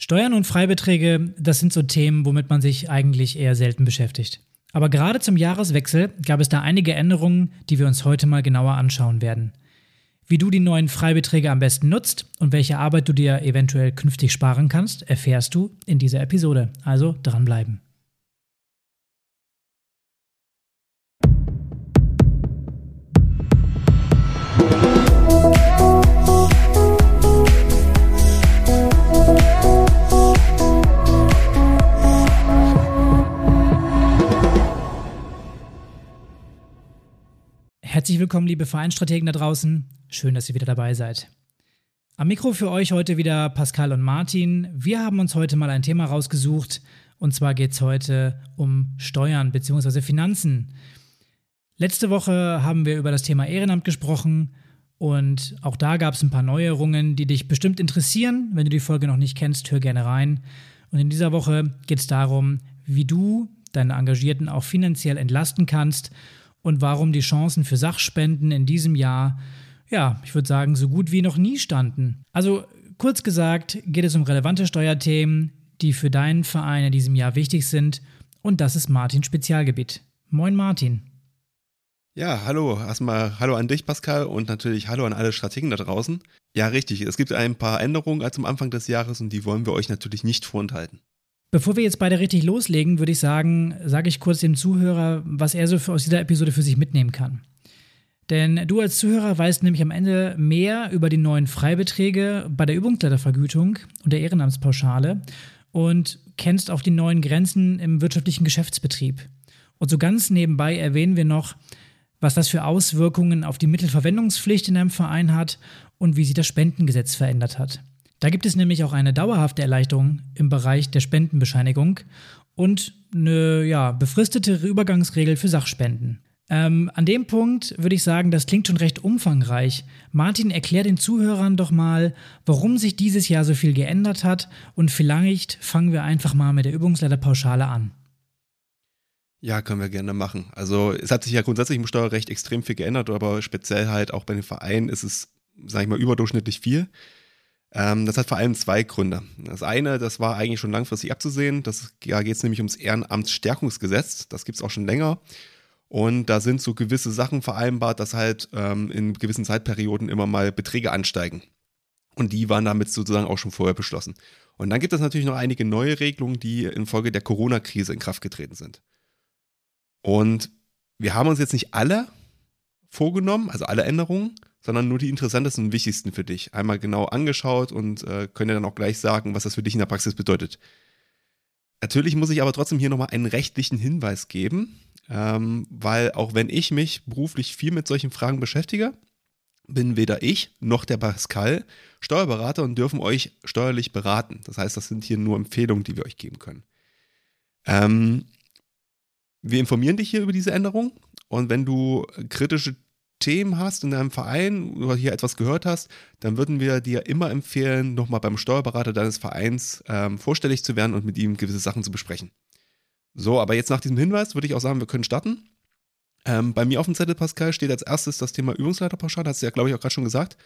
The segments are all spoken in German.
Steuern und Freibeträge, das sind so Themen, womit man sich eigentlich eher selten beschäftigt. Aber gerade zum Jahreswechsel gab es da einige Änderungen, die wir uns heute mal genauer anschauen werden. Wie du die neuen Freibeträge am besten nutzt und welche Arbeit du dir eventuell künftig sparen kannst, erfährst du in dieser Episode. Also dranbleiben. Herzlich willkommen, liebe Vereinstrategen da draußen. Schön, dass ihr wieder dabei seid. Am Mikro für euch heute wieder Pascal und Martin. Wir haben uns heute mal ein Thema rausgesucht und zwar geht es heute um Steuern bzw. Finanzen. Letzte Woche haben wir über das Thema Ehrenamt gesprochen und auch da gab es ein paar Neuerungen, die dich bestimmt interessieren. Wenn du die Folge noch nicht kennst, hör gerne rein. Und in dieser Woche geht es darum, wie du deine Engagierten auch finanziell entlasten kannst und warum die Chancen für Sachspenden in diesem Jahr, ja, ich würde sagen, so gut wie noch nie standen. Also kurz gesagt geht es um relevante Steuerthemen, die für deinen Verein in diesem Jahr wichtig sind und das ist Martins Spezialgebiet. Moin Martin. Ja, hallo. Erstmal hallo an dich, Pascal, und natürlich hallo an alle Strategen da draußen. Ja, richtig. Es gibt ein paar Änderungen als am Anfang des Jahres und die wollen wir euch natürlich nicht vorenthalten. Bevor wir jetzt beide richtig loslegen, würde ich sagen, sage ich kurz dem Zuhörer, was er so aus dieser Episode für sich mitnehmen kann. Denn du als Zuhörer weißt nämlich am Ende mehr über die neuen Freibeträge bei der Übungsleitervergütung und der Ehrenamtspauschale und kennst auch die neuen Grenzen im wirtschaftlichen Geschäftsbetrieb. Und so ganz nebenbei erwähnen wir noch, was das für Auswirkungen auf die Mittelverwendungspflicht in einem Verein hat und wie sich das Spendengesetz verändert hat. Da gibt es nämlich auch eine dauerhafte Erleichterung im Bereich der Spendenbescheinigung und eine ja, befristete Übergangsregel für Sachspenden. Ähm, an dem Punkt würde ich sagen, das klingt schon recht umfangreich. Martin, erklär den Zuhörern doch mal, warum sich dieses Jahr so viel geändert hat und vielleicht fangen wir einfach mal mit der Übungsleiterpauschale an. Ja, können wir gerne machen. Also es hat sich ja grundsätzlich im Steuerrecht extrem viel geändert, aber speziell halt auch bei den Vereinen ist es, sage ich mal, überdurchschnittlich viel. Ähm, das hat vor allem zwei Gründe. Das eine, das war eigentlich schon langfristig abzusehen. Das, da geht es nämlich ums Ehrenamtsstärkungsgesetz. Das gibt es auch schon länger. Und da sind so gewisse Sachen vereinbart, dass halt ähm, in gewissen Zeitperioden immer mal Beträge ansteigen. Und die waren damit sozusagen auch schon vorher beschlossen. Und dann gibt es natürlich noch einige neue Regelungen, die infolge der Corona-Krise in Kraft getreten sind. Und wir haben uns jetzt nicht alle vorgenommen, also alle Änderungen, sondern nur die interessantesten und wichtigsten für dich. Einmal genau angeschaut und äh, können dann auch gleich sagen, was das für dich in der Praxis bedeutet. Natürlich muss ich aber trotzdem hier nochmal einen rechtlichen Hinweis geben, ähm, weil auch wenn ich mich beruflich viel mit solchen Fragen beschäftige, bin weder ich noch der Pascal Steuerberater und dürfen euch steuerlich beraten. Das heißt, das sind hier nur Empfehlungen, die wir euch geben können. Ähm, wir informieren dich hier über diese Änderung und wenn du kritische Themen hast in deinem Verein oder hier etwas gehört hast, dann würden wir dir immer empfehlen, nochmal beim Steuerberater deines Vereins ähm, vorstellig zu werden und mit ihm gewisse Sachen zu besprechen. So, aber jetzt nach diesem Hinweis würde ich auch sagen, wir können starten. Ähm, bei mir auf dem Zettel, Pascal, steht als erstes das Thema Übungsleiterpauschale, hast du ja, glaube ich, auch gerade schon gesagt.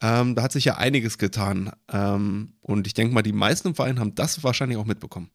Ähm, da hat sich ja einiges getan. Ähm, und ich denke mal, die meisten im Verein haben das wahrscheinlich auch mitbekommen.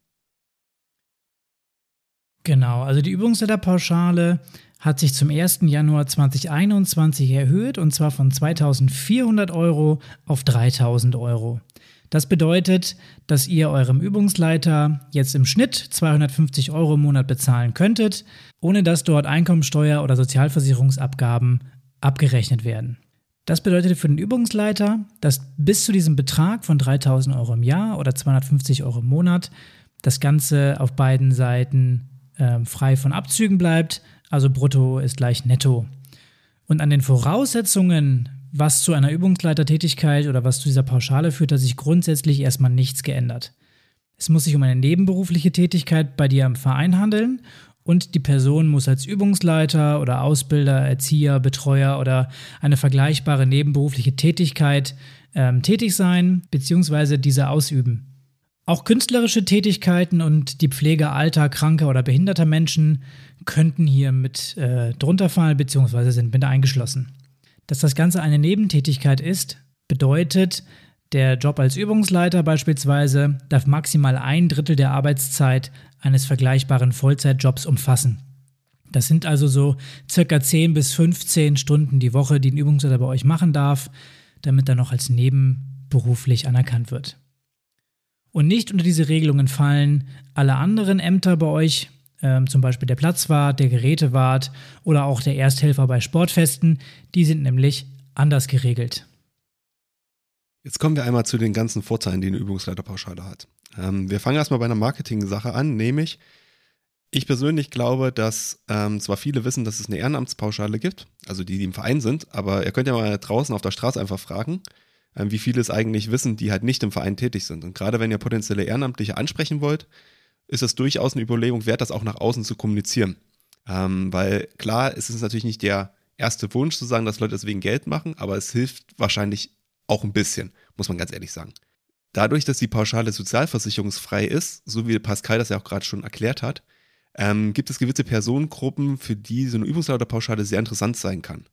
Genau, also die Übungsleiterpauschale hat sich zum 1. Januar 2021 erhöht und zwar von 2400 Euro auf 3000 Euro. Das bedeutet, dass ihr eurem Übungsleiter jetzt im Schnitt 250 Euro im Monat bezahlen könntet, ohne dass dort Einkommensteuer oder Sozialversicherungsabgaben abgerechnet werden. Das bedeutet für den Übungsleiter, dass bis zu diesem Betrag von 3000 Euro im Jahr oder 250 Euro im Monat das Ganze auf beiden Seiten äh, frei von Abzügen bleibt, also brutto ist gleich netto. Und an den Voraussetzungen, was zu einer Übungsleitertätigkeit oder was zu dieser Pauschale führt, hat sich grundsätzlich erstmal nichts geändert. Es muss sich um eine nebenberufliche Tätigkeit bei dir im Verein handeln und die Person muss als Übungsleiter oder Ausbilder, Erzieher, Betreuer oder eine vergleichbare nebenberufliche Tätigkeit ähm, tätig sein bzw. diese ausüben. Auch künstlerische Tätigkeiten und die Pflege alter, kranker oder behinderter Menschen könnten hier mit äh, drunter fallen bzw. sind mit eingeschlossen. Dass das Ganze eine Nebentätigkeit ist, bedeutet, Der Job als Übungsleiter beispielsweise darf maximal ein Drittel der Arbeitszeit eines vergleichbaren Vollzeitjobs umfassen. Das sind also so circa 10 bis 15 Stunden die Woche, die ein Übungsleiter bei euch machen darf, damit er noch als nebenberuflich anerkannt wird. Und nicht unter diese Regelungen fallen alle anderen Ämter bei euch, äh, zum Beispiel der Platzwart, der Gerätewart oder auch der Ersthelfer bei Sportfesten. Die sind nämlich anders geregelt. Jetzt kommen wir einmal zu den ganzen Vorteilen, die eine Übungsleiterpauschale hat. Ähm, wir fangen erstmal bei einer Marketing-Sache an, nämlich ich persönlich glaube, dass ähm, zwar viele wissen, dass es eine Ehrenamtspauschale gibt, also die, die im Verein sind, aber ihr könnt ja mal draußen auf der Straße einfach fragen, ähm, wie viele es eigentlich wissen, die halt nicht im Verein tätig sind. Und gerade wenn ihr potenzielle Ehrenamtliche ansprechen wollt, ist es durchaus eine Überlegung wert, das auch nach außen zu kommunizieren. Ähm, weil klar, es ist natürlich nicht der erste Wunsch zu sagen, dass Leute deswegen Geld machen, aber es hilft wahrscheinlich auch ein bisschen, muss man ganz ehrlich sagen. Dadurch, dass die Pauschale sozialversicherungsfrei ist, so wie Pascal das ja auch gerade schon erklärt hat, ähm, gibt es gewisse Personengruppen, für die so eine Übungsleiterpauschale sehr interessant sein kann.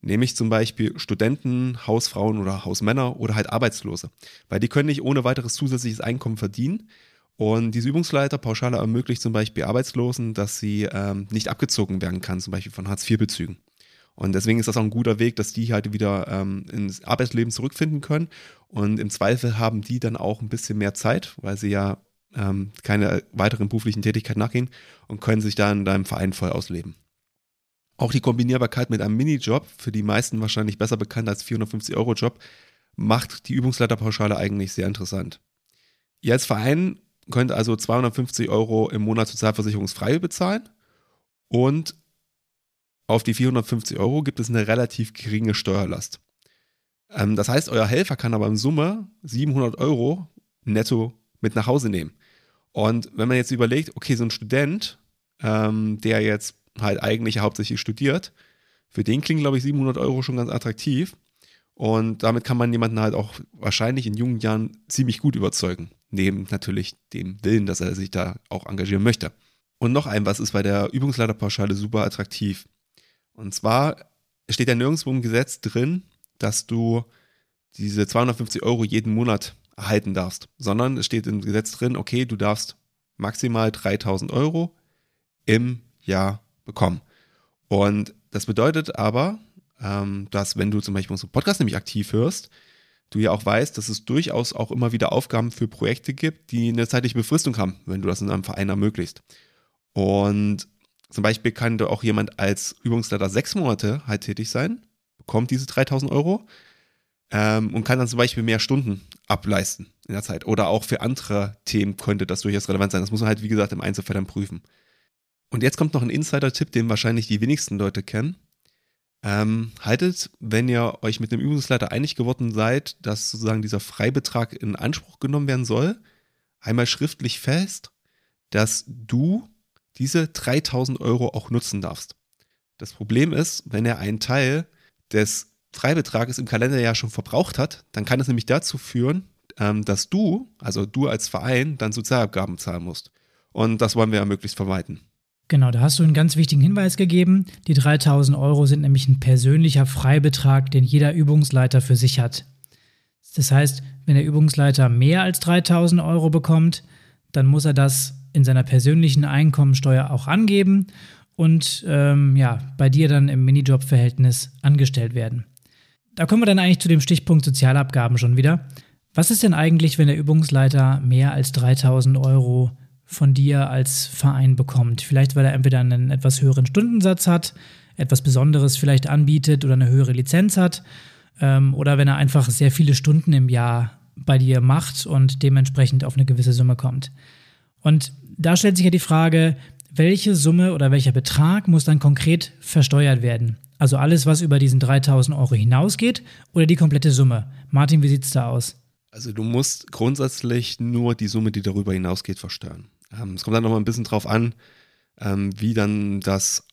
Nämlich zum Beispiel Studenten, Hausfrauen oder Hausmänner oder halt Arbeitslose. Weil die können nicht ohne weiteres zusätzliches Einkommen verdienen. Und diese Übungsleiterpauschale ermöglicht zum Beispiel Arbeitslosen, dass sie ähm, nicht abgezogen werden kann, zum Beispiel von Hartz-IV-Bezügen. Und deswegen ist das auch ein guter Weg, dass die halt wieder ähm, ins Arbeitsleben zurückfinden können. Und im Zweifel haben die dann auch ein bisschen mehr Zeit, weil sie ja ähm, keine weiteren beruflichen Tätigkeit nachgehen und können sich da in deinem Verein voll ausleben. Auch die Kombinierbarkeit mit einem Minijob, für die meisten wahrscheinlich besser bekannt als 450-Euro-Job, macht die Übungsleiterpauschale eigentlich sehr interessant. Ihr als Verein könnt also 250 Euro im Monat sozialversicherungsfrei bezahlen und auf die 450 Euro gibt es eine relativ geringe Steuerlast. Ähm, das heißt, euer Helfer kann aber in Summe 700 Euro netto mit nach Hause nehmen. Und wenn man jetzt überlegt, okay, so ein Student, ähm, der jetzt halt eigentlich hauptsächlich studiert, für den klingen, glaube ich, 700 Euro schon ganz attraktiv. Und damit kann man jemanden halt auch wahrscheinlich in jungen Jahren ziemlich gut überzeugen. Neben natürlich dem Willen, dass er sich da auch engagieren möchte. Und noch ein, was ist bei der Übungsleiterpauschale super attraktiv. Und zwar steht ja nirgendwo im Gesetz drin, dass du diese 250 Euro jeden Monat erhalten darfst, sondern es steht im Gesetz drin, okay, du darfst maximal 3000 Euro im Jahr bekommen. Und das bedeutet aber, ähm, dass wenn du zum Beispiel unseren Podcast nämlich aktiv hörst, du ja auch weißt, dass es durchaus auch immer wieder Aufgaben für Projekte gibt, die eine zeitliche Befristung haben, wenn du das in einem Verein ermöglicht. Und zum Beispiel kann auch jemand als Übungsleiter sechs Monate halt tätig sein, bekommt diese 3000 Euro ähm, und kann dann zum Beispiel mehr Stunden ableisten in der Zeit. Oder auch für andere Themen könnte das durchaus relevant sein. Das muss man halt, wie gesagt, im Einzelfall dann prüfen. Und jetzt kommt noch ein Insider-Tipp, den wahrscheinlich die wenigsten Leute kennen. Ähm, haltet, wenn ihr euch mit dem Übungsleiter einig geworden seid, dass sozusagen dieser Freibetrag in Anspruch genommen werden soll, einmal schriftlich fest, dass du diese 3000 Euro auch nutzen darfst. Das Problem ist, wenn er einen Teil des Freibetrages im Kalenderjahr schon verbraucht hat, dann kann es nämlich dazu führen, ähm, dass du, also du als Verein, dann Sozialabgaben zahlen musst. Und das wollen wir ja möglichst vermeiden. Genau, da hast du einen ganz wichtigen Hinweis gegeben. Die 3000 Euro sind nämlich ein persönlicher Freibetrag, den jeder Übungsleiter für sich hat. Das heißt, wenn der Übungsleiter mehr als 3000 Euro bekommt, dann muss er das in seiner persönlichen Einkommensteuer auch angeben und ähm, ja, bei dir dann im Minijob-Verhältnis angestellt werden. Da kommen wir dann eigentlich zu dem Stichpunkt Sozialabgaben schon wieder. Was ist denn eigentlich, wenn der Übungsleiter mehr als 3000 Euro von dir als Verein bekommt? Vielleicht, weil er entweder einen etwas höheren Stundensatz hat, etwas Besonderes vielleicht anbietet oder eine höhere Lizenz hat, ähm, oder wenn er einfach sehr viele Stunden im Jahr bei dir macht und dementsprechend auf eine gewisse Summe kommt. Und da stellt sich ja die Frage, welche Summe oder welcher Betrag muss dann konkret versteuert werden? Also alles, was über diesen 3000 Euro hinausgeht oder die komplette Summe? Martin, wie sieht es da aus? Also du musst grundsätzlich nur die Summe, die darüber hinausgeht, versteuern. Ähm, es kommt dann nochmal ein bisschen drauf an, ähm, wie dann das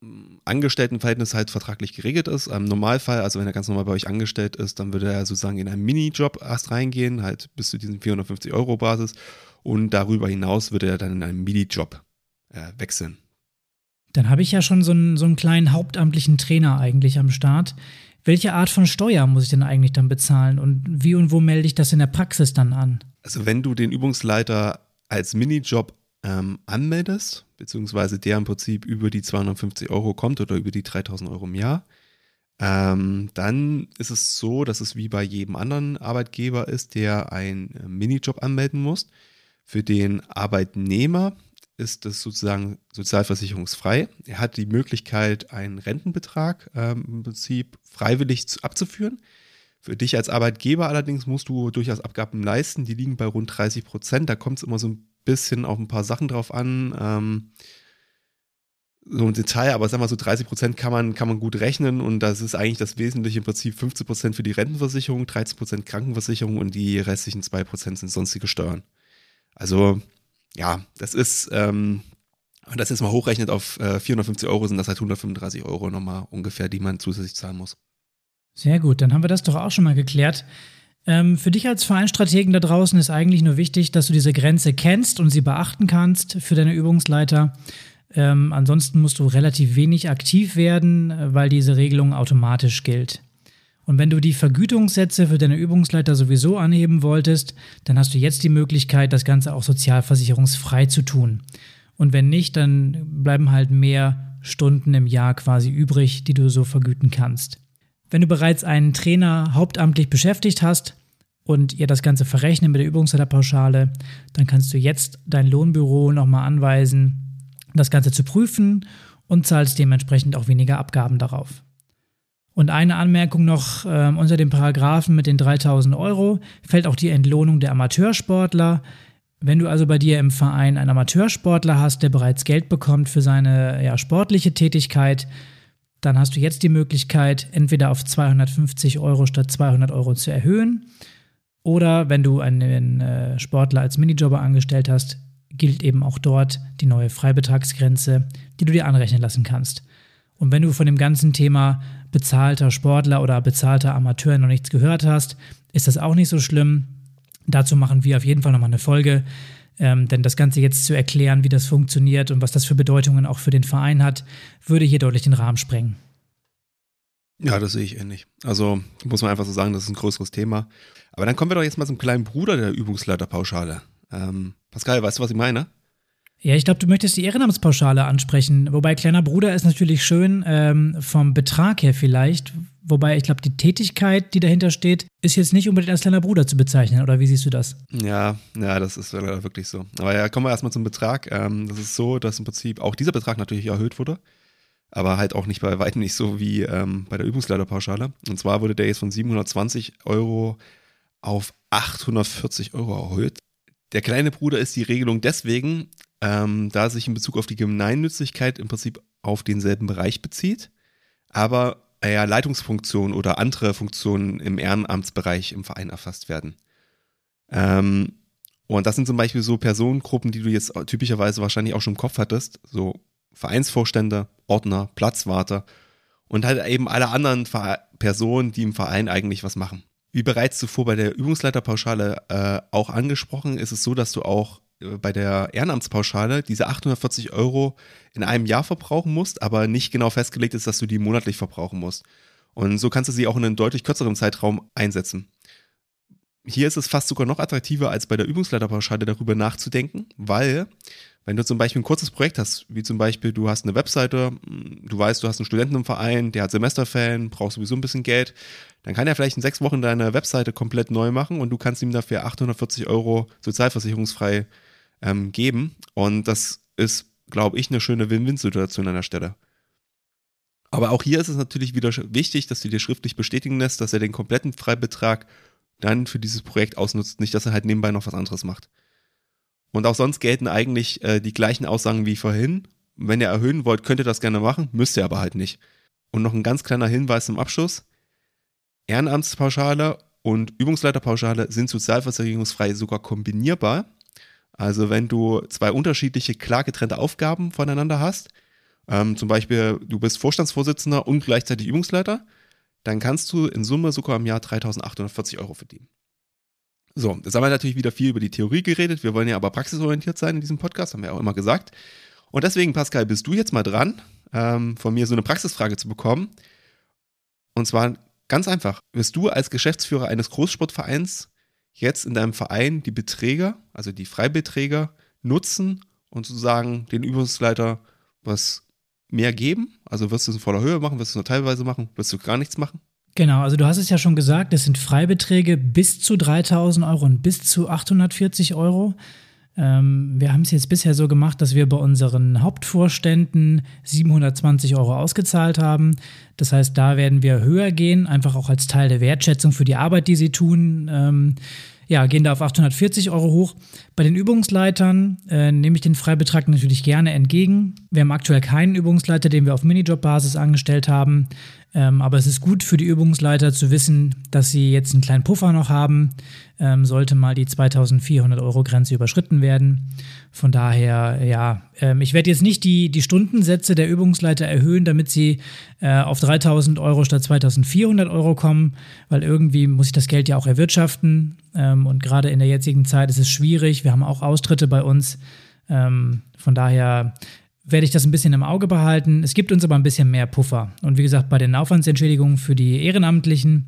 mm, Angestelltenverhältnis halt vertraglich geregelt ist. Im Normalfall, also wenn er ganz normal bei euch angestellt ist, dann würde er sozusagen in einen Minijob erst reingehen, halt bis zu diesen 450 Euro Basis und darüber hinaus würde er dann in einen Minijob äh, wechseln. Dann habe ich ja schon so einen, so einen kleinen hauptamtlichen Trainer eigentlich am Start. welche Art von Steuer muss ich denn eigentlich dann bezahlen und wie und wo melde ich das in der Praxis dann an? Also wenn du den Übungsleiter als Minijob ähm, anmeldest, beziehungsweise der im Prinzip über die 250 Euro kommt oder über die 3000 Euro im Jahr, ähm, dann ist es so, dass es wie bei jedem anderen Arbeitgeber ist, der einen äh, Minijob anmelden muss. Für den Arbeitnehmer ist es sozusagen sozialversicherungsfrei. Er hat die Möglichkeit, einen Rentenbetrag ähm, im Prinzip freiwillig zu, abzuführen. Für dich als Arbeitgeber allerdings musst du durchaus Abgaben leisten. Die liegen bei rund 30 Prozent. Da kommt es immer so ein bisschen auf ein paar Sachen drauf an. Ähm, so ein Detail, aber sagen wir so 30 Prozent kann man, kann man gut rechnen und das ist eigentlich das Wesentliche im Prinzip 15 Prozent für die Rentenversicherung, 13 Prozent Krankenversicherung und die restlichen 2 Prozent sind sonstige Steuern. Also ja, das ist, ähm, wenn das jetzt mal hochrechnet auf äh, 450 Euro, sind das halt 135 Euro nochmal ungefähr, die man zusätzlich zahlen muss. Sehr gut, dann haben wir das doch auch schon mal geklärt. Ähm, für dich als Vereinstrategen da draußen ist eigentlich nur wichtig, dass du diese Grenze kennst und sie beachten kannst für deine Übungsleiter. Ähm, ansonsten musst du relativ wenig aktiv werden, weil diese Regelung automatisch gilt. Und wenn du die Vergütungssätze für deine Übungsleiter sowieso anheben wolltest, dann hast du jetzt die Möglichkeit, das Ganze auch sozialversicherungsfrei zu tun. Und wenn nicht, dann bleiben halt mehr Stunden im Jahr quasi übrig, die du so vergüten kannst. Wenn du bereits einen Trainer hauptamtlich beschäftigt hast und ihr das Ganze verrechnen mit der Übungsleiterpauschale, dann kannst du jetzt dein Lohnbüro nochmal anweisen, das Ganze zu prüfen und zahlst dementsprechend auch weniger Abgaben darauf. Und eine Anmerkung noch, äh, unter dem Paragraphen mit den 3000 Euro fällt auch die Entlohnung der Amateursportler. Wenn du also bei dir im Verein einen Amateursportler hast, der bereits Geld bekommt für seine ja, sportliche Tätigkeit, dann hast du jetzt die Möglichkeit, entweder auf 250 Euro statt 200 Euro zu erhöhen. Oder wenn du einen äh, Sportler als Minijobber angestellt hast, gilt eben auch dort die neue Freibetragsgrenze, die du dir anrechnen lassen kannst. Und wenn du von dem ganzen Thema bezahlter Sportler oder bezahlter Amateur noch nichts gehört hast, ist das auch nicht so schlimm. Dazu machen wir auf jeden Fall nochmal eine Folge. Ähm, denn das Ganze jetzt zu erklären, wie das funktioniert und was das für Bedeutungen auch für den Verein hat, würde hier deutlich den Rahmen sprengen. Ja, das sehe ich ähnlich. Also muss man einfach so sagen, das ist ein größeres Thema. Aber dann kommen wir doch jetzt mal zum kleinen Bruder der Übungsleiterpauschale. Ähm, Pascal, weißt du, was ich meine? Ja, ich glaube, du möchtest die Ehrenamtspauschale ansprechen. Wobei kleiner Bruder ist natürlich schön ähm, vom Betrag her vielleicht. Wobei ich glaube, die Tätigkeit, die dahinter steht, ist jetzt nicht unbedingt als kleiner Bruder zu bezeichnen. Oder wie siehst du das? Ja, ja, das ist wirklich so. Aber ja, kommen wir erstmal zum Betrag. Ähm, das ist so, dass im Prinzip auch dieser Betrag natürlich erhöht wurde. Aber halt auch nicht bei weitem nicht so wie ähm, bei der Übungsleiterpauschale. Und zwar wurde der jetzt von 720 Euro auf 840 Euro erhöht. Der kleine Bruder ist die Regelung deswegen, ähm, da sich in Bezug auf die Gemeinnützigkeit im Prinzip auf denselben Bereich bezieht, aber ja, Leitungsfunktionen oder andere Funktionen im Ehrenamtsbereich im Verein erfasst werden. Ähm, und das sind zum Beispiel so Personengruppen, die du jetzt typischerweise wahrscheinlich auch schon im Kopf hattest, so Vereinsvorstände, Ordner, Platzwarte und halt eben alle anderen Personen, die im Verein eigentlich was machen. Wie bereits zuvor bei der Übungsleiterpauschale äh, auch angesprochen, ist es so, dass du auch bei der Ehrenamtspauschale diese 840 Euro in einem Jahr verbrauchen musst, aber nicht genau festgelegt ist, dass du die monatlich verbrauchen musst. Und so kannst du sie auch in einem deutlich kürzeren Zeitraum einsetzen. Hier ist es fast sogar noch attraktiver, als bei der Übungsleiterpauschale darüber nachzudenken, weil wenn du zum Beispiel ein kurzes Projekt hast, wie zum Beispiel du hast eine Webseite, du weißt, du hast einen Studenten im Verein, der hat Semesterferien, braucht sowieso ein bisschen Geld, dann kann er vielleicht in sechs Wochen deine Webseite komplett neu machen und du kannst ihm dafür 840 Euro sozialversicherungsfrei ähm, geben. Und das ist, glaube ich, eine schöne Win-Win-Situation an der Stelle. Aber auch hier ist es natürlich wieder wichtig, dass du dir schriftlich bestätigen lässt, dass er den kompletten Freibetrag dann für dieses Projekt ausnutzt, nicht, dass er halt nebenbei noch was anderes macht. Und auch sonst gelten eigentlich äh, die gleichen Aussagen wie vorhin. Wenn ihr erhöhen wollt, könnt ihr das gerne machen, müsst ihr aber halt nicht. Und noch ein ganz kleiner Hinweis zum Abschluss. Ehrenamtspauschale und Übungsleiterpauschale sind sozialversicherungsfrei sogar kombinierbar. Also wenn du zwei unterschiedliche, klar getrennte Aufgaben voneinander hast, ähm, zum Beispiel du bist Vorstandsvorsitzender und gleichzeitig Übungsleiter, dann kannst du in Summe sogar im Jahr 3.840 Euro verdienen. So, jetzt haben wir natürlich wieder viel über die Theorie geredet. Wir wollen ja aber praxisorientiert sein in diesem Podcast, haben wir auch immer gesagt. Und deswegen, Pascal, bist du jetzt mal dran, ähm, von mir so eine Praxisfrage zu bekommen. Und zwar Ganz einfach. Wirst du als Geschäftsführer eines Großsportvereins jetzt in deinem Verein die Beträge, also die Freibeträge, nutzen und sozusagen den Übungsleiter was mehr geben? Also wirst du es in voller Höhe machen, wirst du es nur teilweise machen, wirst du gar nichts machen? Genau, also du hast es ja schon gesagt, es sind Freibeträge bis zu 3000 Euro und bis zu 840 Euro. Ähm, wir haben es jetzt bisher so gemacht, dass wir bei unseren Hauptvorständen 720 Euro ausgezahlt haben. Das heißt, da werden wir höher gehen, einfach auch als Teil der Wertschätzung für die Arbeit, die sie tun. Ähm, ja, gehen da auf 840 Euro hoch. Bei den Übungsleitern äh, nehme ich den Freibetrag natürlich gerne entgegen. Wir haben aktuell keinen Übungsleiter, den wir auf Minijob-Basis angestellt haben. Ähm, aber es ist gut für die Übungsleiter zu wissen, dass sie jetzt einen kleinen Puffer noch haben, ähm, sollte mal die 2400 Euro Grenze überschritten werden. Von daher, ja, ähm, ich werde jetzt nicht die, die Stundensätze der Übungsleiter erhöhen, damit sie äh, auf 3000 Euro statt 2400 Euro kommen, weil irgendwie muss ich das Geld ja auch erwirtschaften. Ähm, und gerade in der jetzigen Zeit ist es schwierig. Wir haben auch Austritte bei uns. Ähm, von daher werde ich das ein bisschen im Auge behalten. Es gibt uns aber ein bisschen mehr Puffer. Und wie gesagt, bei den Aufwandsentschädigungen für die Ehrenamtlichen,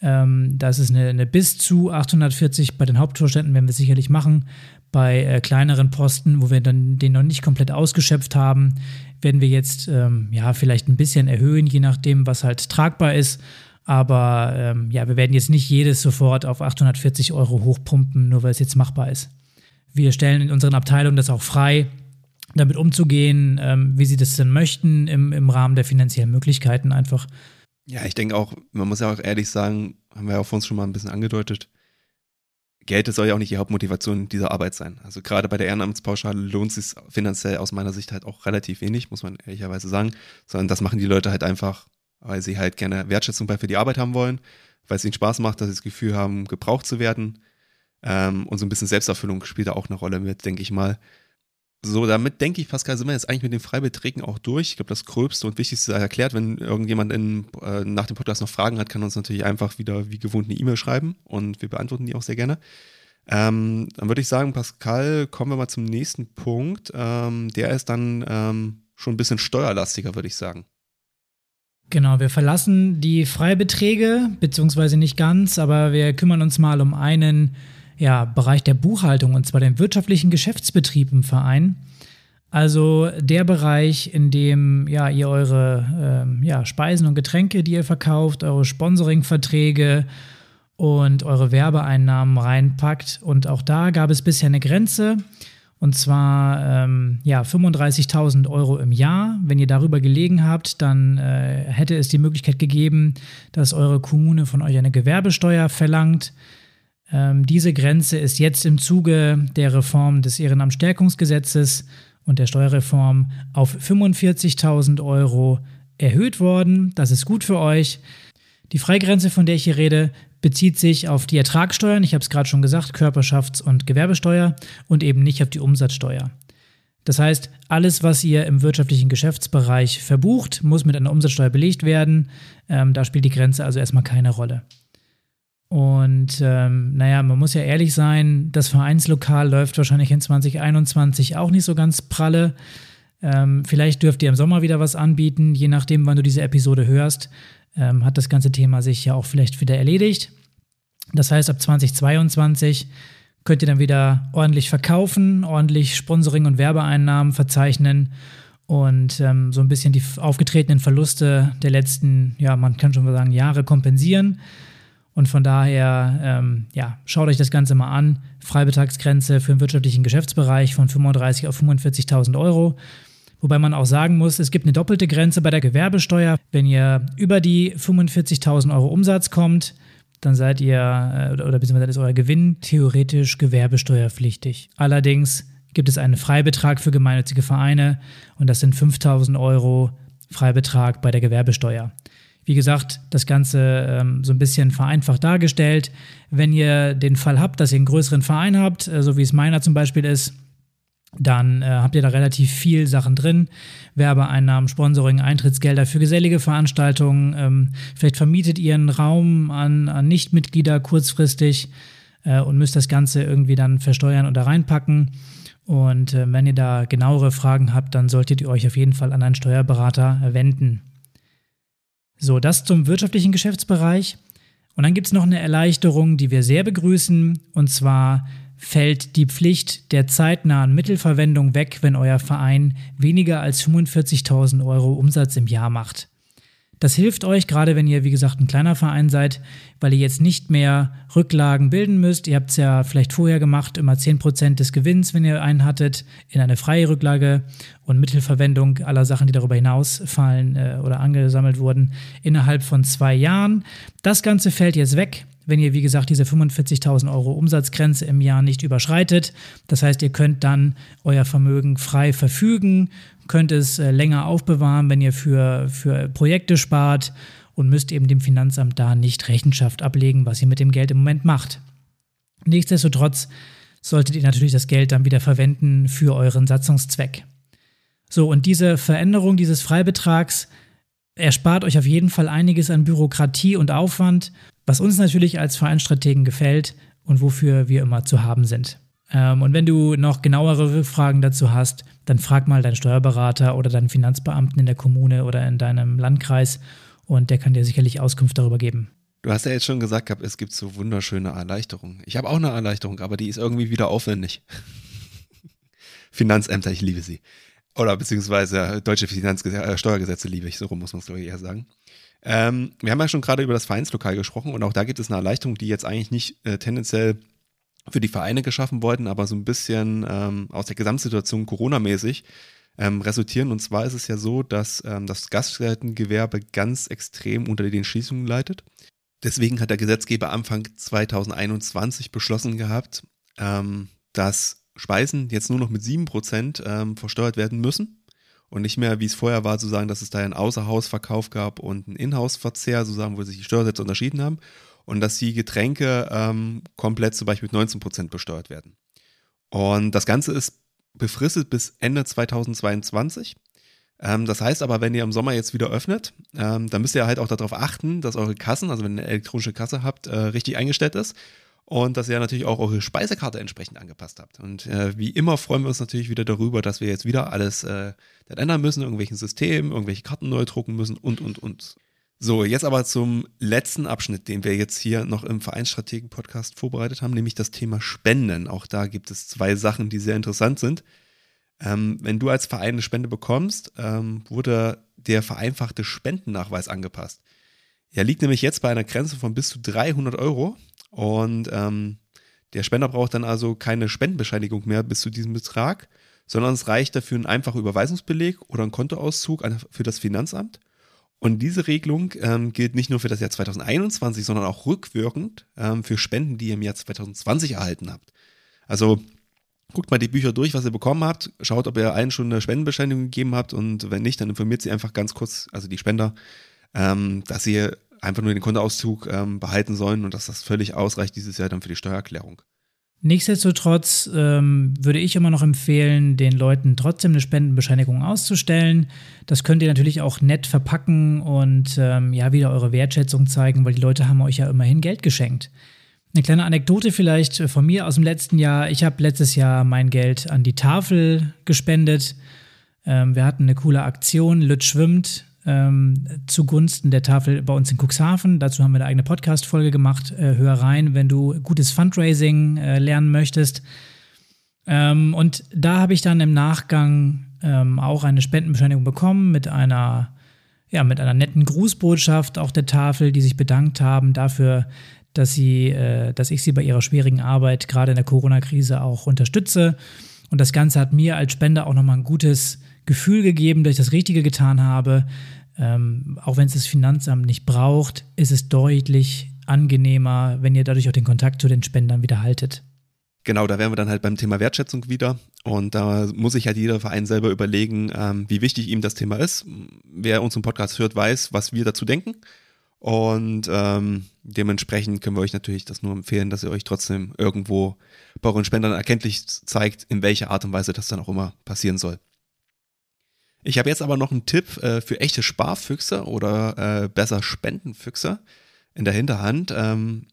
ähm, da ist eine, eine, bis zu 840 bei den Hauptvorständen, werden wir sicherlich machen. Bei äh, kleineren Posten, wo wir dann den noch nicht komplett ausgeschöpft haben, werden wir jetzt ähm, ja vielleicht ein bisschen erhöhen, je nachdem, was halt tragbar ist. Aber ähm, ja, wir werden jetzt nicht jedes sofort auf 840 Euro hochpumpen, nur weil es jetzt machbar ist. Wir stellen in unseren Abteilungen das auch frei, damit umzugehen, ähm, wie sie das denn möchten, im, im Rahmen der finanziellen Möglichkeiten einfach. Ja, ich denke auch, man muss ja auch ehrlich sagen, haben wir ja auch vor uns schon mal ein bisschen angedeutet, Geld soll ja auch nicht die Hauptmotivation dieser Arbeit sein. Also gerade bei der Ehrenamtspauschale lohnt es sich finanziell aus meiner Sicht halt auch relativ wenig, muss man ehrlicherweise sagen, sondern das machen die Leute halt einfach, weil sie halt gerne Wertschätzung bei für die Arbeit haben wollen, weil es ihnen Spaß macht, dass sie das Gefühl haben, gebraucht zu werden. Ähm, und so ein bisschen Selbsterfüllung spielt da auch eine Rolle mit, denke ich mal. So, damit denke ich, Pascal, sind wir jetzt eigentlich mit den Freibeträgen auch durch. Ich glaube, das Gröbste und Wichtigste sei erklärt. Wenn irgendjemand in, äh, nach dem Podcast noch Fragen hat, kann uns natürlich einfach wieder wie gewohnt eine E-Mail schreiben und wir beantworten die auch sehr gerne. Ähm, dann würde ich sagen, Pascal, kommen wir mal zum nächsten Punkt. Ähm, der ist dann ähm, schon ein bisschen steuerlastiger, würde ich sagen. Genau, wir verlassen die Freibeträge, beziehungsweise nicht ganz, aber wir kümmern uns mal um einen ja, Bereich der Buchhaltung, und zwar den wirtschaftlichen Geschäftsbetrieb im Verein. Also der Bereich, in dem ja, ihr eure ähm, ja, Speisen und Getränke, die ihr verkauft, eure Sponsoringverträge und eure Werbeeinnahmen reinpackt. Und auch da gab es bisher eine Grenze. Und zwar ähm, ja, 35.000 Euro im Jahr. Wenn ihr darüber gelegen habt, dann äh, hätte es die Möglichkeit gegeben, dass eure Kommune von euch eine Gewerbesteuer verlangt. Ähm, diese Grenze ist jetzt im Zuge der Reform des Ehrenamtsstärkungsgesetzes und der Steuerreform auf 45.000 Euro erhöht worden. Das ist gut für euch. Die Freigrenze, von der ich hier rede, bezieht sich auf die Ertragssteuern, ich habe es gerade schon gesagt, Körperschafts- und Gewerbesteuer und eben nicht auf die Umsatzsteuer. Das heißt, alles, was ihr im wirtschaftlichen Geschäftsbereich verbucht, muss mit einer Umsatzsteuer belegt werden. Ähm, da spielt die Grenze also erstmal keine Rolle. Und ähm, naja, man muss ja ehrlich sein, das Vereinslokal läuft wahrscheinlich in 2021 auch nicht so ganz pralle. Ähm, vielleicht dürft ihr im Sommer wieder was anbieten, je nachdem, wann du diese Episode hörst, ähm, hat das ganze Thema sich ja auch vielleicht wieder erledigt. Das heißt, ab 2022 könnt ihr dann wieder ordentlich verkaufen, ordentlich Sponsoring und Werbeeinnahmen verzeichnen und ähm, so ein bisschen die aufgetretenen Verluste der letzten, ja, man kann schon mal sagen, Jahre kompensieren. Und von daher, ähm, ja, schaut euch das Ganze mal an. Freibetragsgrenze für den wirtschaftlichen Geschäftsbereich von 35 auf 45.000 Euro. Wobei man auch sagen muss, es gibt eine doppelte Grenze bei der Gewerbesteuer. Wenn ihr über die 45.000 Euro Umsatz kommt, dann seid ihr, äh, oder beziehungsweise ist euer Gewinn theoretisch gewerbesteuerpflichtig. Allerdings gibt es einen Freibetrag für gemeinnützige Vereine und das sind 5.000 Euro Freibetrag bei der Gewerbesteuer. Wie gesagt, das Ganze ähm, so ein bisschen vereinfacht dargestellt. Wenn ihr den Fall habt, dass ihr einen größeren Verein habt, äh, so wie es meiner zum Beispiel ist, dann äh, habt ihr da relativ viel Sachen drin. Werbeeinnahmen, Sponsoring, Eintrittsgelder für gesellige Veranstaltungen. Ähm, vielleicht vermietet ihr einen Raum an, an Nichtmitglieder kurzfristig äh, und müsst das Ganze irgendwie dann versteuern oder reinpacken. Und äh, wenn ihr da genauere Fragen habt, dann solltet ihr euch auf jeden Fall an einen Steuerberater wenden. So, das zum wirtschaftlichen Geschäftsbereich. Und dann gibt es noch eine Erleichterung, die wir sehr begrüßen, und zwar fällt die Pflicht der zeitnahen Mittelverwendung weg, wenn euer Verein weniger als 45.000 Euro Umsatz im Jahr macht. Das hilft euch, gerade wenn ihr, wie gesagt, ein kleiner Verein seid, weil ihr jetzt nicht mehr Rücklagen bilden müsst. Ihr habt es ja vielleicht vorher gemacht, immer 10% des Gewinns, wenn ihr einen hattet, in eine freie Rücklage und Mittelverwendung aller Sachen, die darüber hinausfallen äh, oder angesammelt wurden, innerhalb von zwei Jahren. Das Ganze fällt jetzt weg wenn ihr, wie gesagt, diese 45.000 Euro Umsatzgrenze im Jahr nicht überschreitet. Das heißt, ihr könnt dann euer Vermögen frei verfügen, könnt es äh, länger aufbewahren, wenn ihr für, für Projekte spart und müsst eben dem Finanzamt da nicht Rechenschaft ablegen, was ihr mit dem Geld im Moment macht. Nichtsdestotrotz solltet ihr natürlich das Geld dann wieder verwenden für euren Satzungszweck. So, und diese Veränderung dieses Freibetrags erspart euch auf jeden Fall einiges an Bürokratie und Aufwand was uns natürlich als Vereinsstrategen gefällt und wofür wir immer zu haben sind. Ähm, und wenn du noch genauere Fragen dazu hast, dann frag mal deinen Steuerberater oder deinen Finanzbeamten in der Kommune oder in deinem Landkreis und der kann dir sicherlich Auskunft darüber geben. Du hast ja jetzt schon gesagt, es gibt so wunderschöne Erleichterungen. Ich habe auch eine Erleichterung, aber die ist irgendwie wieder aufwendig. Finanzämter, ich liebe sie. Oder beziehungsweise deutsche Finanz äh, Steuergesetze liebe ich, so rum muss man es glaube ich eher sagen. Ähm, wir haben ja schon gerade über das Vereinslokal gesprochen und auch da gibt es eine Erleichterung, die jetzt eigentlich nicht äh, tendenziell für die Vereine geschaffen worden, aber so ein bisschen ähm, aus der Gesamtsituation Corona-mäßig ähm, resultieren. Und zwar ist es ja so, dass ähm, das Gaststättengewerbe ganz extrem unter den Schließungen leidet. Deswegen hat der Gesetzgeber Anfang 2021 beschlossen gehabt, ähm, dass Speisen jetzt nur noch mit 7% ähm, versteuert werden müssen und nicht mehr, wie es vorher war, zu sagen, dass es da einen Außerhausverkauf gab und einen Inhouse-Verzehr, sozusagen, wo sich die Steuersätze unterschieden haben und dass die Getränke ähm, komplett zum Beispiel mit 19 Prozent besteuert werden. Und das Ganze ist befristet bis Ende 2022. Ähm, das heißt aber, wenn ihr im Sommer jetzt wieder öffnet, ähm, dann müsst ihr halt auch darauf achten, dass eure Kassen, also wenn ihr eine elektronische Kasse habt, äh, richtig eingestellt ist und dass ihr natürlich auch eure Speisekarte entsprechend angepasst habt. Und äh, wie immer freuen wir uns natürlich wieder darüber, dass wir jetzt wieder alles äh, ändern müssen, irgendwelchen Systemen, irgendwelche Karten neu drucken müssen und, und, und. So, jetzt aber zum letzten Abschnitt, den wir jetzt hier noch im Vereinsstrategen-Podcast vorbereitet haben, nämlich das Thema Spenden. Auch da gibt es zwei Sachen, die sehr interessant sind. Ähm, wenn du als Verein eine Spende bekommst, ähm, wurde der vereinfachte Spendennachweis angepasst. Er liegt nämlich jetzt bei einer Grenze von bis zu 300 Euro und ähm, der Spender braucht dann also keine Spendenbescheinigung mehr bis zu diesem Betrag, sondern es reicht dafür ein einfacher Überweisungsbeleg oder ein Kontoauszug für das Finanzamt. Und diese Regelung ähm, gilt nicht nur für das Jahr 2021, sondern auch rückwirkend ähm, für Spenden, die ihr im Jahr 2020 erhalten habt. Also guckt mal die Bücher durch, was ihr bekommen habt, schaut, ob ihr allen schon eine Spendenbescheinigung gegeben habt und wenn nicht, dann informiert sie einfach ganz kurz, also die Spender, ähm, dass ihr einfach nur den Kontoauszug ähm, behalten sollen und dass das völlig ausreicht dieses Jahr dann für die Steuererklärung. Nichtsdestotrotz ähm, würde ich immer noch empfehlen, den Leuten trotzdem eine Spendenbescheinigung auszustellen. Das könnt ihr natürlich auch nett verpacken und ähm, ja wieder eure Wertschätzung zeigen, weil die Leute haben euch ja immerhin Geld geschenkt. Eine kleine Anekdote vielleicht von mir aus dem letzten Jahr. Ich habe letztes Jahr mein Geld an die Tafel gespendet. Ähm, wir hatten eine coole Aktion, Lütz schwimmt ähm, zugunsten der Tafel bei uns in Cuxhaven. Dazu haben wir eine eigene Podcast-Folge gemacht. Äh, hör rein, wenn du gutes Fundraising äh, lernen möchtest. Ähm, und da habe ich dann im Nachgang ähm, auch eine Spendenbescheinigung bekommen mit einer, ja, mit einer netten Grußbotschaft auch der Tafel, die sich bedankt haben dafür, dass sie, äh, dass ich sie bei ihrer schwierigen Arbeit gerade in der Corona-Krise auch unterstütze. Und das Ganze hat mir als Spender auch nochmal ein gutes Gefühl gegeben, dass ich das Richtige getan habe. Ähm, auch wenn es das Finanzamt nicht braucht, ist es deutlich angenehmer, wenn ihr dadurch auch den Kontakt zu den Spendern wieder haltet. Genau, da wären wir dann halt beim Thema Wertschätzung wieder. Und da muss sich halt jeder Verein selber überlegen, ähm, wie wichtig ihm das Thema ist. Wer unseren Podcast hört, weiß, was wir dazu denken. Und ähm, dementsprechend können wir euch natürlich das nur empfehlen, dass ihr euch trotzdem irgendwo bei euren Spendern erkenntlich zeigt, in welcher Art und Weise das dann auch immer passieren soll. Ich habe jetzt aber noch einen Tipp äh, für echte Sparfüchse oder äh, besser Spendenfüchse in der Hinterhand. Ähm,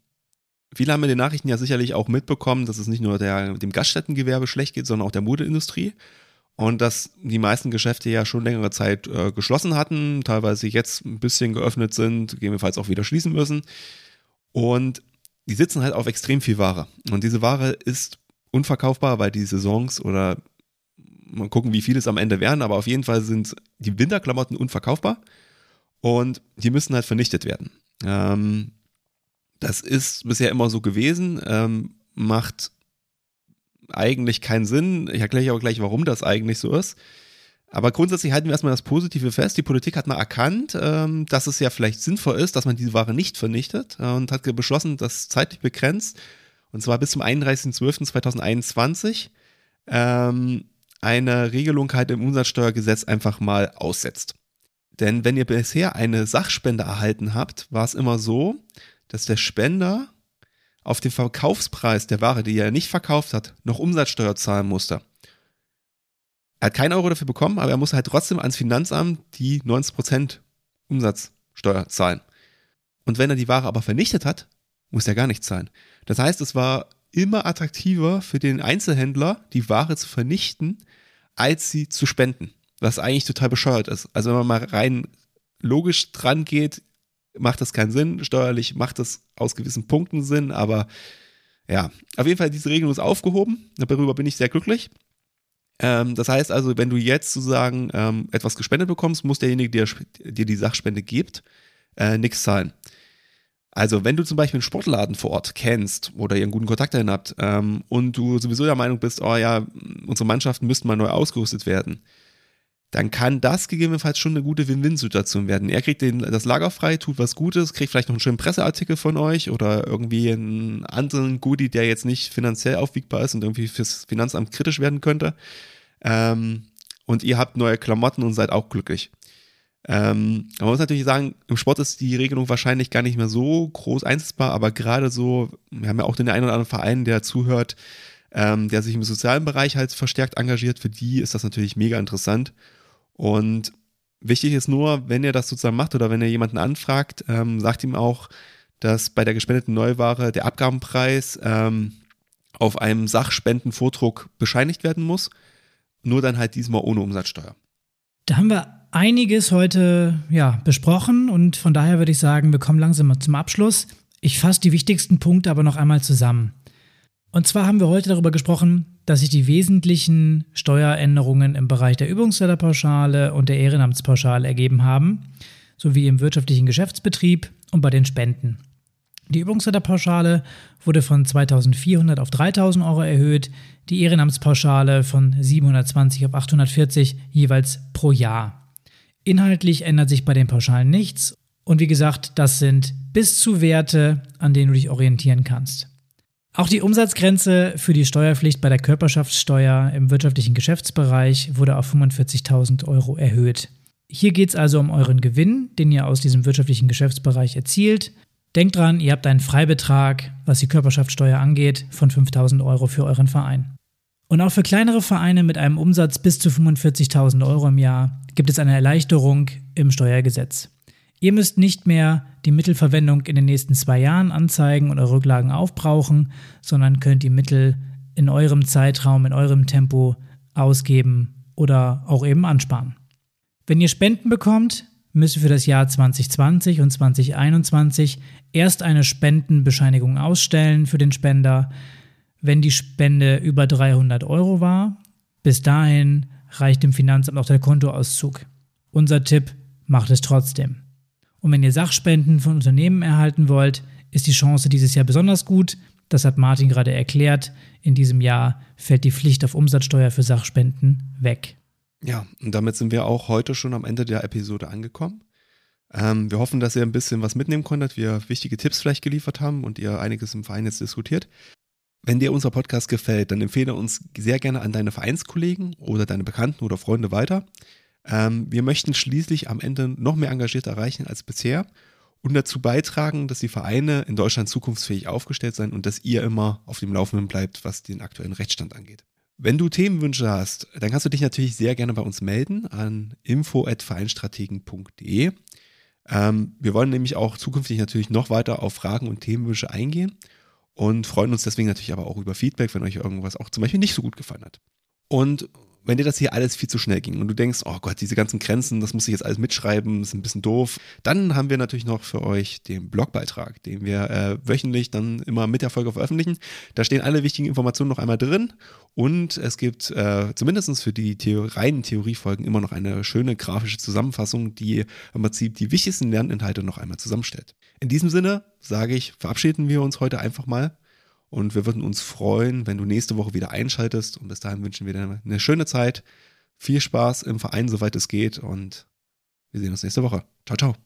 viele haben in den Nachrichten ja sicherlich auch mitbekommen, dass es nicht nur der, dem Gaststättengewerbe schlecht geht, sondern auch der Modeindustrie. und dass die meisten Geschäfte ja schon längere Zeit äh, geschlossen hatten, teilweise jetzt ein bisschen geöffnet sind, gegebenenfalls auch wieder schließen müssen. Und die sitzen halt auf extrem viel Ware. Und diese Ware ist unverkaufbar, weil die Saisons oder mal gucken, wie viel es am Ende werden, aber auf jeden Fall sind die Winterklamotten unverkaufbar und die müssen halt vernichtet werden. Ähm, das ist bisher immer so gewesen, ähm, macht eigentlich keinen Sinn. Ich erkläre auch gleich, warum das eigentlich so ist. Aber grundsätzlich halten wir erstmal das Positive fest. Die Politik hat mal erkannt, ähm, dass es ja vielleicht sinnvoll ist, dass man diese Ware nicht vernichtet äh, und hat beschlossen, das zeitlich begrenzt, und zwar bis zum 31.12.2021, ähm, eine Regelung halt im Umsatzsteuergesetz einfach mal aussetzt. Denn wenn ihr bisher eine Sachspende erhalten habt, war es immer so, dass der Spender auf den Verkaufspreis der Ware, die er nicht verkauft hat, noch Umsatzsteuer zahlen musste. Er hat keinen Euro dafür bekommen, aber er muss halt trotzdem ans Finanzamt die 90% Umsatzsteuer zahlen. Und wenn er die Ware aber vernichtet hat, muss er gar nichts zahlen. Das heißt, es war immer attraktiver für den Einzelhändler, die Ware zu vernichten, als sie zu spenden. Was eigentlich total bescheuert ist. Also wenn man mal rein logisch dran geht, macht das keinen Sinn. Steuerlich macht das aus gewissen Punkten Sinn, aber ja, auf jeden Fall diese Regelung ist aufgehoben. Darüber bin ich sehr glücklich. Ähm, das heißt also, wenn du jetzt sozusagen ähm, etwas gespendet bekommst, muss derjenige, der dir die Sachspende gibt, äh, nichts zahlen. Also, wenn du zum Beispiel einen Sportladen vor Ort kennst oder ihr einen guten Kontakt dahin habt ähm, und du sowieso der Meinung bist, oh ja, unsere Mannschaften müssten mal neu ausgerüstet werden, dann kann das gegebenenfalls schon eine gute Win-Win-Situation werden. Er kriegt den, das Lager frei, tut was Gutes, kriegt vielleicht noch einen schönen Presseartikel von euch oder irgendwie einen anderen Goodie, der jetzt nicht finanziell aufwiegbar ist und irgendwie fürs Finanzamt kritisch werden könnte. Ähm, und ihr habt neue Klamotten und seid auch glücklich. Ähm, man muss natürlich sagen, im Sport ist die Regelung wahrscheinlich gar nicht mehr so groß einsetzbar, aber gerade so, wir haben ja auch den einen oder anderen Verein, der zuhört, ähm, der sich im sozialen Bereich halt verstärkt engagiert, für die ist das natürlich mega interessant. Und wichtig ist nur, wenn ihr das sozusagen macht oder wenn ihr jemanden anfragt, ähm, sagt ihm auch, dass bei der gespendeten Neuware der Abgabenpreis ähm, auf einem Sachspendenvordruck bescheinigt werden muss. Nur dann halt diesmal ohne Umsatzsteuer. Da haben wir einiges heute ja, besprochen und von daher würde ich sagen, wir kommen langsam zum Abschluss. Ich fasse die wichtigsten Punkte aber noch einmal zusammen. Und zwar haben wir heute darüber gesprochen, dass sich die wesentlichen Steueränderungen im Bereich der Übungsletterpauschale und der Ehrenamtspauschale ergeben haben, sowie im wirtschaftlichen Geschäftsbetrieb und bei den Spenden. Die Übungsletterpauschale wurde von 2400 auf 3000 Euro erhöht, die Ehrenamtspauschale von 720 auf 840 jeweils pro Jahr. Inhaltlich ändert sich bei den Pauschalen nichts und wie gesagt, das sind bis zu Werte, an denen du dich orientieren kannst. Auch die Umsatzgrenze für die Steuerpflicht bei der Körperschaftssteuer im wirtschaftlichen Geschäftsbereich wurde auf 45.000 Euro erhöht. Hier geht es also um euren Gewinn, den ihr aus diesem wirtschaftlichen Geschäftsbereich erzielt. Denkt dran, ihr habt einen Freibetrag, was die Körperschaftssteuer angeht, von 5.000 Euro für euren Verein. Und auch für kleinere Vereine mit einem Umsatz bis zu 45.000 Euro im Jahr gibt es eine Erleichterung im Steuergesetz. Ihr müsst nicht mehr die Mittelverwendung in den nächsten zwei Jahren anzeigen eure Rücklagen aufbrauchen, sondern könnt die Mittel in eurem Zeitraum, in eurem Tempo ausgeben oder auch eben ansparen. Wenn ihr Spenden bekommt, müsst ihr für das Jahr 2020 und 2021 erst eine Spendenbescheinigung ausstellen für den Spender, wenn die Spende über 300 Euro war. Bis dahin reicht dem Finanzamt auch der Kontoauszug. Unser Tipp, macht es trotzdem. Und wenn ihr Sachspenden von Unternehmen erhalten wollt, ist die Chance dieses Jahr besonders gut. Das hat Martin gerade erklärt. In diesem Jahr fällt die Pflicht auf Umsatzsteuer für Sachspenden weg. Ja, und damit sind wir auch heute schon am Ende der Episode angekommen. Ähm, wir hoffen, dass ihr ein bisschen was mitnehmen konntet, wir wichtige Tipps vielleicht geliefert haben und ihr einiges im Verein jetzt diskutiert. Wenn dir unser Podcast gefällt, dann empfehle uns sehr gerne an deine Vereinskollegen oder deine Bekannten oder Freunde weiter. Ähm, wir möchten schließlich am Ende noch mehr Engagierte erreichen als bisher und dazu beitragen, dass die Vereine in Deutschland zukunftsfähig aufgestellt sind und dass ihr immer auf dem Laufenden bleibt, was den aktuellen Rechtsstand angeht. Wenn du Themenwünsche hast, dann kannst du dich natürlich sehr gerne bei uns melden an info.vereinstrategen.de. Ähm, wir wollen nämlich auch zukünftig natürlich noch weiter auf Fragen und Themenwünsche eingehen und freuen uns deswegen natürlich aber auch über Feedback, wenn euch irgendwas auch zum Beispiel nicht so gut gefallen hat. Und wenn dir das hier alles viel zu schnell ging und du denkst, oh Gott, diese ganzen Grenzen, das muss ich jetzt alles mitschreiben, ist ein bisschen doof, dann haben wir natürlich noch für euch den Blogbeitrag, den wir äh, wöchentlich dann immer mit der Folge veröffentlichen. Da stehen alle wichtigen Informationen noch einmal drin und es gibt äh, zumindest für die Theor reinen Theoriefolgen immer noch eine schöne grafische Zusammenfassung, die im Prinzip die wichtigsten Lerninhalte noch einmal zusammenstellt. In diesem Sinne sage ich, verabschieden wir uns heute einfach mal. Und wir würden uns freuen, wenn du nächste Woche wieder einschaltest. Und bis dahin wünschen wir dir eine schöne Zeit. Viel Spaß im Verein, soweit es geht. Und wir sehen uns nächste Woche. Ciao, ciao.